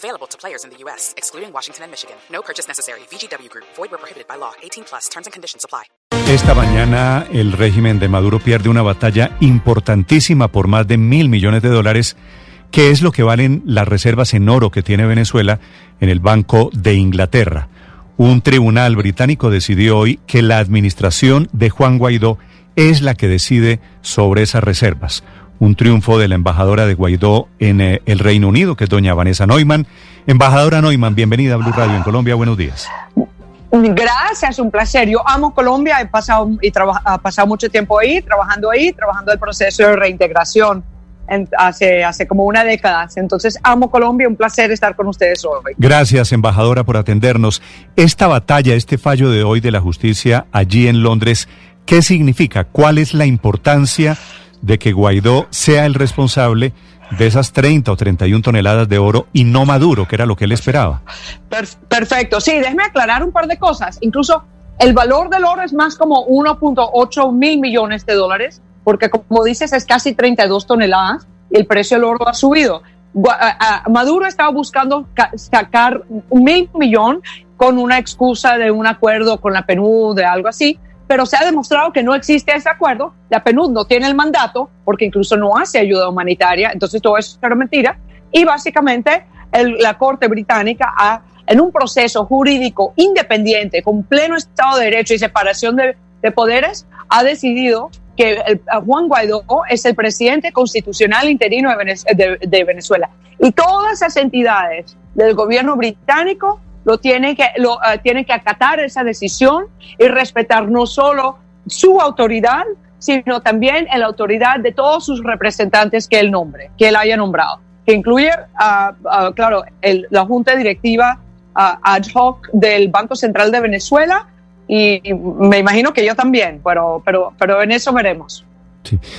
Available to players in the U.S., excluding Washington and Michigan. No purchase necessary. VGW Group. Void where prohibited by law. 18 plus. Terms and conditions apply. Esta mañana el régimen de Maduro pierde una batalla importantísima por más de mil millones de dólares, que es lo que valen las reservas en oro que tiene Venezuela en el Banco de Inglaterra. Un tribunal británico decidió hoy que la administración de Juan Guaidó es la que decide sobre esas reservas. Un triunfo de la embajadora de Guaidó en eh, el Reino Unido, que es doña Vanessa Neumann. Embajadora Neumann, bienvenida a Blue Radio en Colombia. Buenos días. Gracias, un placer. Yo amo Colombia, he pasado, y ha pasado mucho tiempo ahí, trabajando ahí, trabajando el proceso de reintegración en, hace, hace como una década. Entonces, amo Colombia, un placer estar con ustedes hoy. Gracias, embajadora, por atendernos. Esta batalla, este fallo de hoy de la justicia allí en Londres, ¿qué significa? ¿Cuál es la importancia de que Guaidó sea el responsable? de esas 30 o 31 toneladas de oro y no Maduro, que era lo que él esperaba. Perfecto, sí, déjeme aclarar un par de cosas. Incluso el valor del oro es más como 1.8 mil millones de dólares, porque como dices es casi 32 toneladas y el precio del oro ha subido. Maduro estaba buscando sacar mil millón con una excusa de un acuerdo con la PNUD, de algo así, pero se ha demostrado que no existe ese acuerdo. La PNUD no tiene el mandato porque incluso no hace ayuda humanitaria, entonces todo eso es mentira. Y básicamente la Corte Británica ha, en un proceso jurídico independiente, con pleno Estado de Derecho y separación de, poderes, ha decidido que Juan Guaidó es el presidente constitucional interino de, Venezuela. Y todas esas entidades del gobierno británico lo tienen que, lo, uh, tienen que acatar esa decisión y respetar no solo su autoridad, sino también la autoridad de todos sus representantes que él nombre, que él haya nombrado, que incluye, uh, uh, claro, la Junta Directiva ad hoc del Banco Central de Venezuela y me imagino que yo también, pero, pero, pero en eso veremos.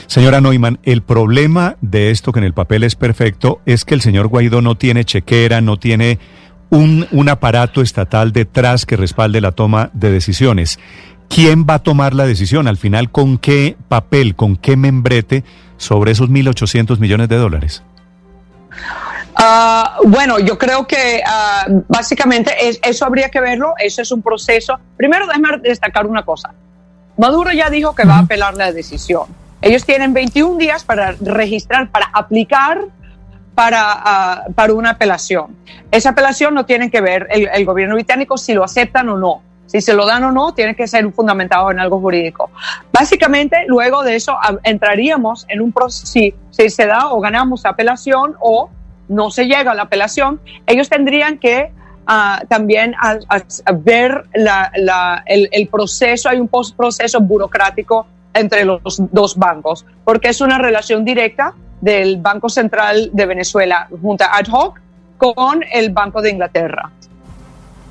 Señora Neumann, el problema de esto que en el papel es perfecto es que el señor Guaidó no tiene chequera, no tiene un, un aparato estatal detrás que respalde la toma de decisiones. ¿Quién va a tomar la decisión? Al final, ¿con qué papel, con qué membrete sobre esos 1.800 millones de dólares? Uh, bueno, yo creo que uh, básicamente es, eso habría que verlo, eso es un proceso. Primero, déjame destacar una cosa. Maduro ya dijo que va a apelar la decisión. Ellos tienen 21 días para registrar, para aplicar para, uh, para una apelación. Esa apelación no tiene que ver el, gobierno británico si lo aceptan o no. Si se lo dan o no, tiene que ser fundamentado en algo jurídico. Básicamente, luego de eso, entraríamos en un proceso, si, se da o ganamos apelación o no se llega a la apelación, ellos tendrían que uh, también ver el, el, proceso, hay un proceso burocrático entre los dos bancos, porque es una relación directa del Banco Central de Venezuela, junta ad hoc, con el Banco de Inglaterra.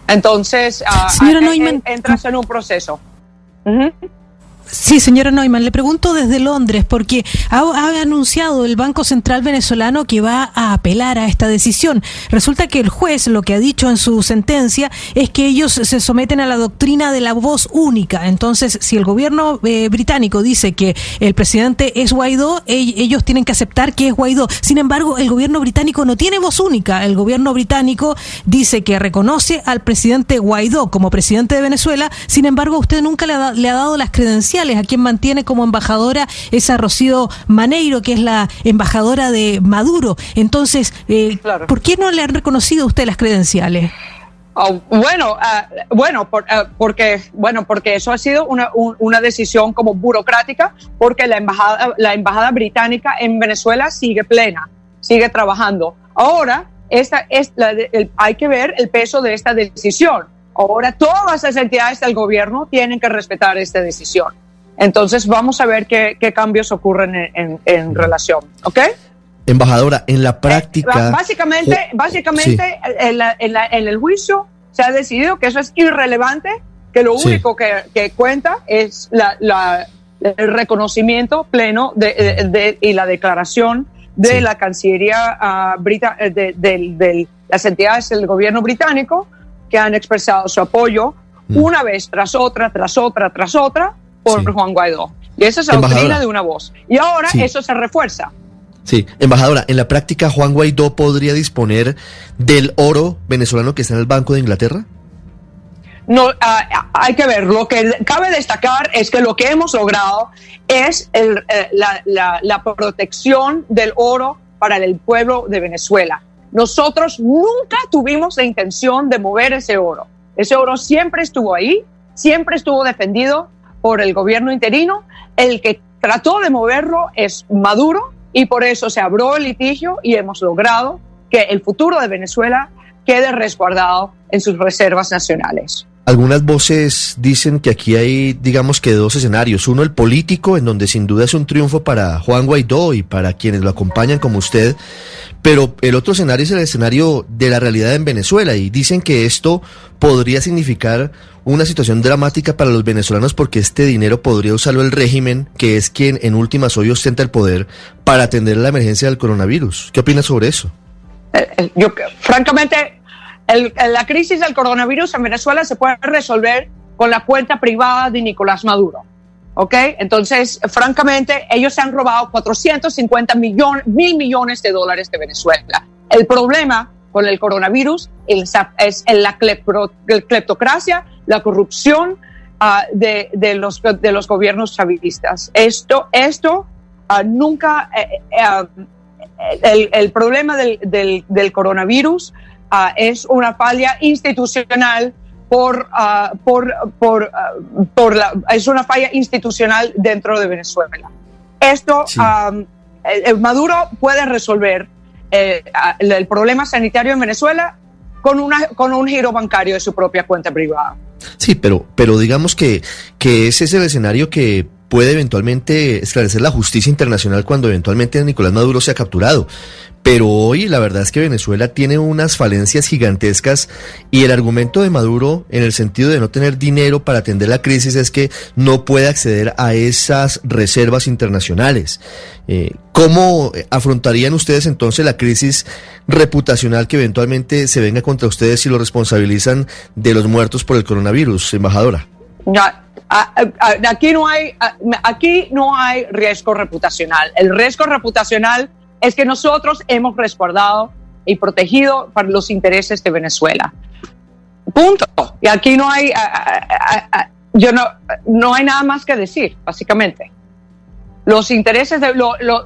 Entonces, uh, Neumann, entras en un proceso. Uh -huh. Sí, señora Neumann, le pregunto desde Londres, porque ha, anunciado el Banco Central venezolano que va a apelar a esta decisión. Resulta que el juez lo que ha dicho en su sentencia es que ellos se someten a la doctrina de la voz única. Entonces, si el gobierno eh, británico dice que el presidente es Guaidó, ellos tienen que aceptar que es Guaidó. Sin embargo, el gobierno británico no tiene voz única. El gobierno británico dice que reconoce al presidente Guaidó como presidente de Venezuela. Sin embargo, usted nunca le ha, le ha dado las credenciales a quien mantiene como embajadora es a Rocío Maneiro, que es la embajadora de Maduro. Entonces, eh, claro. ¿por qué no le han reconocido a usted las credenciales? Oh, bueno, uh, bueno, por, uh, porque bueno, porque eso ha sido una, un, una decisión como burocrática, porque la embajada, la embajada británica en Venezuela sigue plena, sigue trabajando. Ahora, esta es la de, el, hay que ver el peso de esta decisión. Ahora, todas las entidades del gobierno tienen que respetar esta decisión. Entonces vamos a ver qué, qué cambios ocurren en, en, en, relación, ¿ok? Embajadora, en la práctica... Eh, básicamente, básicamente sí. en, la, la, en, el juicio se ha decidido que eso es irrelevante que lo único que, cuenta es la, el reconocimiento pleno de, y la declaración de la Cancillería uh, de, las entidades del gobierno británico que han expresado su apoyo mm. una vez tras otra, tras otra, tras otra por Juan Guaidó. Y esa es la doctrina de una voz. Y ahora eso se refuerza. Sí, embajadora, en la práctica Juan Guaidó podría disponer del oro venezolano que está en el Banco de Inglaterra? No, ah, hay que ver. Lo que cabe destacar es que lo que hemos logrado es el, eh, la, la, protección del oro para el pueblo de Venezuela. Nosotros nunca tuvimos la intención de mover ese oro. Ese oro siempre estuvo ahí, siempre estuvo defendido por el gobierno interino. El que trató de moverlo es Maduro y por eso se abrió el litigio y hemos logrado que el futuro de Venezuela quede resguardado en sus reservas nacionales. Algunas voces dicen que aquí hay, digamos que dos escenarios. Uno, el político, en donde sin duda es un triunfo para Juan Guaidó y para quienes lo acompañan como usted. Pero el otro escenario es el escenario de la realidad en Venezuela y dicen que esto podría significar una situación dramática para los venezolanos porque este dinero podría usarlo el régimen, que es quien en últimas hoy ostenta el poder, para atender la emergencia del coronavirus. ¿Qué opina sobre eso? Eh, eh, yo, francamente, la crisis del coronavirus en Venezuela se puede resolver con la cuenta privada de Nicolás Maduro. ¿Ok? Entonces, francamente, ellos se han robado 450 millones, mil millones de dólares de Venezuela. El problema con el coronavirus es, la cleptocracia, la corrupción ah, de, los, gobiernos chavistas. Esto, esto ah, nunca, eh, eh, ah, el, problema del coronavirus Ah, es una falla institucional por, uh, por, por, ah, por la, es una falla institucional dentro de Venezuela. Esto, Maduro puede resolver eh, el problema sanitario en Venezuela con, una, con un giro bancario de su propia cuenta privada. Sí, pero, pero digamos que, que ese es el escenario que puede eventualmente esclarecer la justicia internacional cuando eventualmente Nicolás Maduro sea capturado. Pero hoy la verdad es que Venezuela tiene unas falencias gigantescas y el argumento de Maduro en el sentido de no tener dinero para atender la crisis es que no puede acceder a esas reservas internacionales. Eh, ¿Cómo afrontarían ustedes entonces la crisis reputacional que eventualmente se venga contra ustedes si lo responsabilizan de los muertos por el coronavirus, embajadora? Aquí no hay aquí no hay riesgo reputacional. El riesgo reputacional es que nosotros hemos respaldado y protegido para los intereses de Venezuela. Punto. Y aquí no hay, yo no, no hay nada más que decir, básicamente. Los intereses de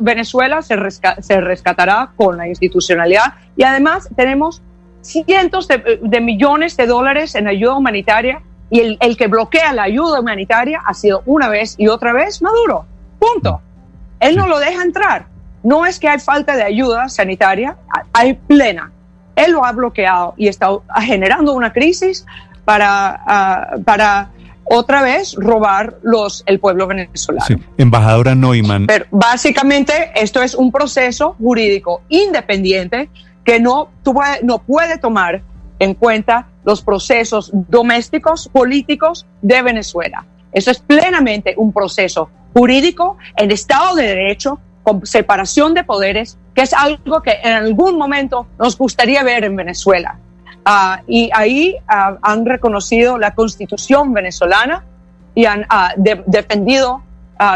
Venezuela se, se, rescatará con la institucionalidad y además tenemos cientos de, millones de dólares en ayuda humanitaria y el, el, que bloquea la ayuda humanitaria ha sido una vez y otra vez Maduro. Punto. Él no lo deja entrar. No es que hay falta de ayuda sanitaria, hay plena. Él lo ha bloqueado y está generando una crisis para, ah, para otra vez robar los, el pueblo venezolano. Sí. Embajadora Neumann. Pero básicamente esto es un proceso jurídico independiente que no, no puede tomar en cuenta los procesos domésticos, políticos de Venezuela. Eso es plenamente un proceso jurídico en Estado de Derecho con separación de poderes, que es algo que en algún momento nos gustaría ver en Venezuela. Ah, y ahí ah, han reconocido la constitución venezolana y han ah, defendido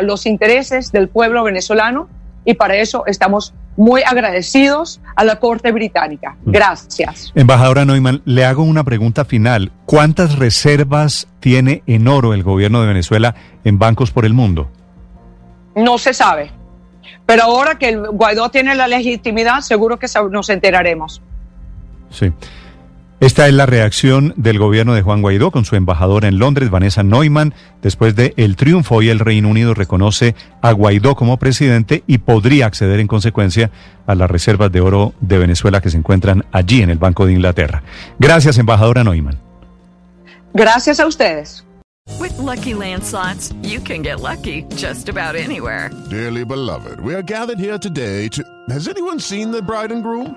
los intereses del pueblo venezolano y para eso estamos muy agradecidos a la Corte Británica. Mm. Gracias. Embajadora Neumann, le hago una pregunta final. ¿Cuántas reservas tiene en oro el gobierno de Venezuela en bancos por el mundo? No se sabe. Pero ahora que el Guaidó tiene la legitimidad, seguro que nos enteraremos. Sí. Esta es la reacción del gobierno de Juan Guaidó con su embajadora en Londres, Vanessa Neumann. Después del el triunfo, hoy el Reino Unido reconoce a Guaidó como presidente y podría acceder en consecuencia a las reservas de oro de Venezuela que se encuentran allí en el Banco de Inglaterra. Gracias, embajadora Neumann. Gracias a ustedes. With lucky landslots, you can get lucky just about anywhere. Dearly beloved, we are gathered here today to. Has anyone seen the bride and groom?